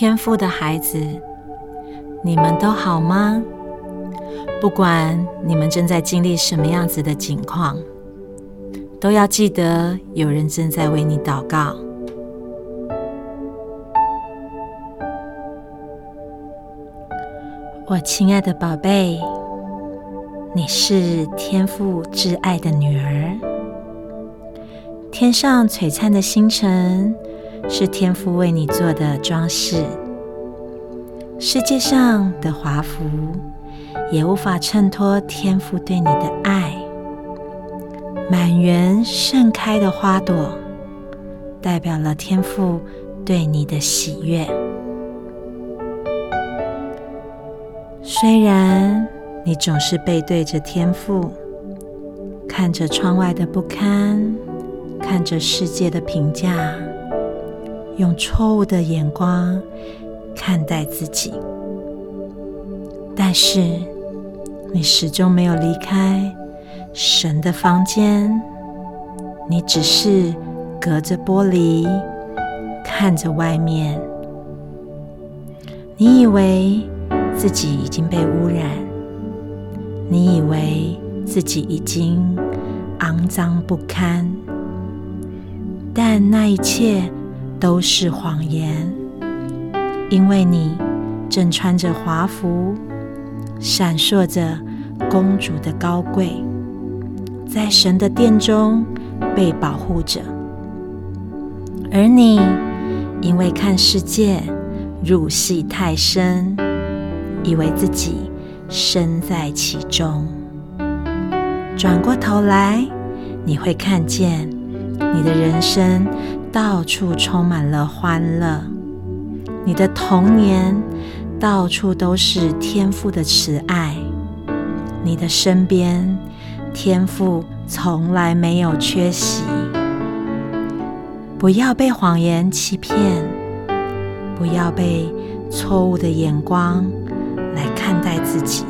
天父的孩子，你们都好吗？不管你们正在经历什么样子的境况，都要记得有人正在为你祷告。我亲爱的宝贝，你是天父挚爱的女儿。天上璀璨的星辰。是天父为你做的装饰，世界上的华服也无法衬托天父对你的爱。满园盛开的花朵，代表了天父对你的喜悦。虽然你总是背对着天父，看着窗外的不堪，看着世界的评价。用错误的眼光看待自己，但是你始终没有离开神的房间，你只是隔着玻璃看着外面。你以为自己已经被污染，你以为自己已经肮脏不堪，但那一切。都是谎言，因为你正穿着华服，闪烁着公主的高贵，在神的殿中被保护着，而你因为看世界入戏太深，以为自己身在其中，转过头来，你会看见你的人生。到处充满了欢乐，你的童年到处都是天赋的慈爱，你的身边天赋从来没有缺席。不要被谎言欺骗，不要被错误的眼光来看待自己。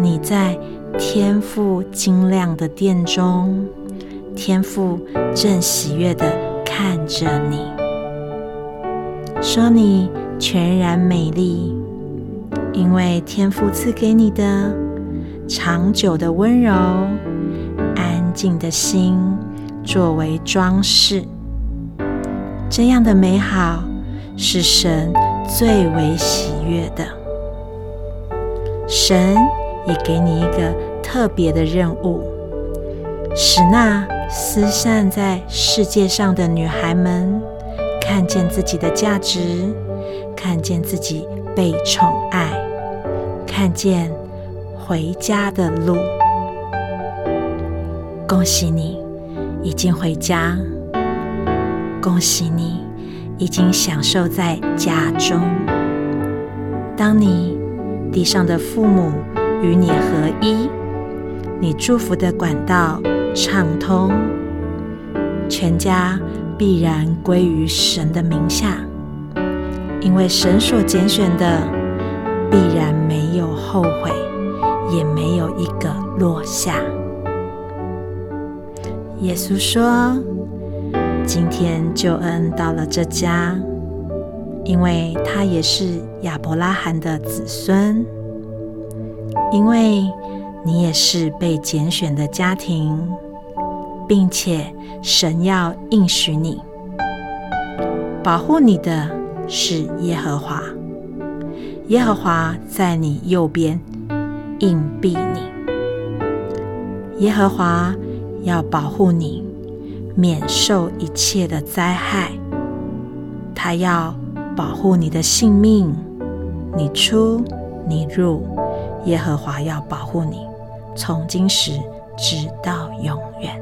你在天赋晶亮的殿中。天父正喜悦的看着你，说你全然美丽，因为天父赐给你的长久的温柔、安静的心作为装饰，这样的美好是神最为喜悦的。神也给你一个特别的任务，使那。四散在世界上的女孩们，看见自己的价值，看见自己被宠爱，看见回家的路。恭喜你已经回家，恭喜你已经享受在家中。当你地上的父母与你合一，你祝福的管道。畅通，全家必然归于神的名下，因为神所拣选的必然没有后悔，也没有一个落下。耶稣说：“今天救恩到了这家，因为他也是亚伯拉罕的子孙，因为。”你也是被拣选的家庭，并且神要应许你，保护你的是耶和华。耶和华在你右边硬币你，耶和华要保护你，免受一切的灾害。他要保护你的性命，你出你入，耶和华要保护你。从今时直到永远。